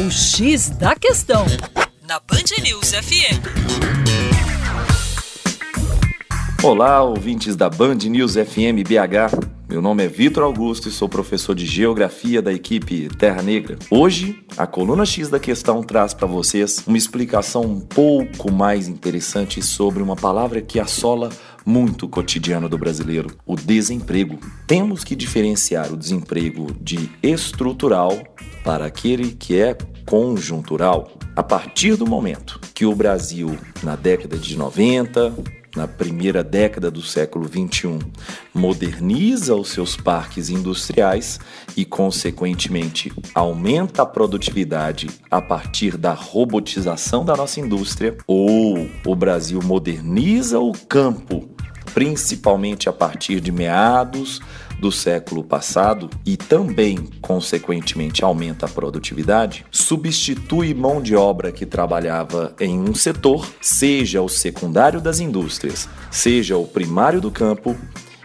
O X da Questão, na Band News FM. Olá, ouvintes da Band News FM BH. Meu nome é Vitor Augusto e sou professor de Geografia da equipe Terra Negra. Hoje, a coluna X da questão traz para vocês uma explicação um pouco mais interessante sobre uma palavra que assola muito o cotidiano do brasileiro: o desemprego. Temos que diferenciar o desemprego de estrutural para aquele que é conjuntural. A partir do momento que o Brasil, na década de 90, na primeira década do século XXI, moderniza os seus parques industriais e, consequentemente, aumenta a produtividade a partir da robotização da nossa indústria, ou o Brasil moderniza o campo, principalmente a partir de meados do século passado e também, consequentemente, aumenta a produtividade, substitui mão de obra que trabalhava em um setor, seja o secundário das indústrias, seja o primário do campo,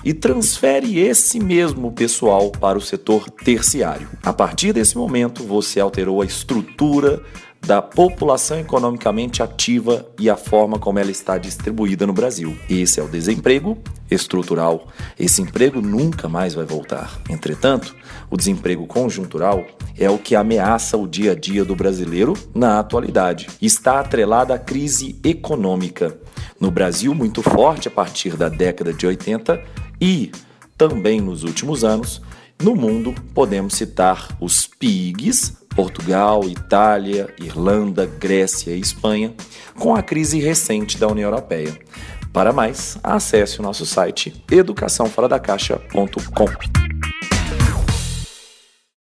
e transfere esse mesmo pessoal para o setor terciário. A partir desse momento, você alterou a estrutura da população economicamente ativa e a forma como ela está distribuída no Brasil. Esse é o desemprego estrutural. Esse emprego nunca mais vai voltar. Entretanto, o desemprego conjuntural é o que ameaça o dia a dia do brasileiro na atualidade. Está atrelada à crise econômica. No Brasil, muito forte a partir da década de 80 e também nos últimos anos, no mundo podemos citar os PIGs, Portugal, Itália, Irlanda, Grécia e Espanha, com a crise recente da União Europeia. Para mais, acesse o nosso site educaçãoforadacaixa.com.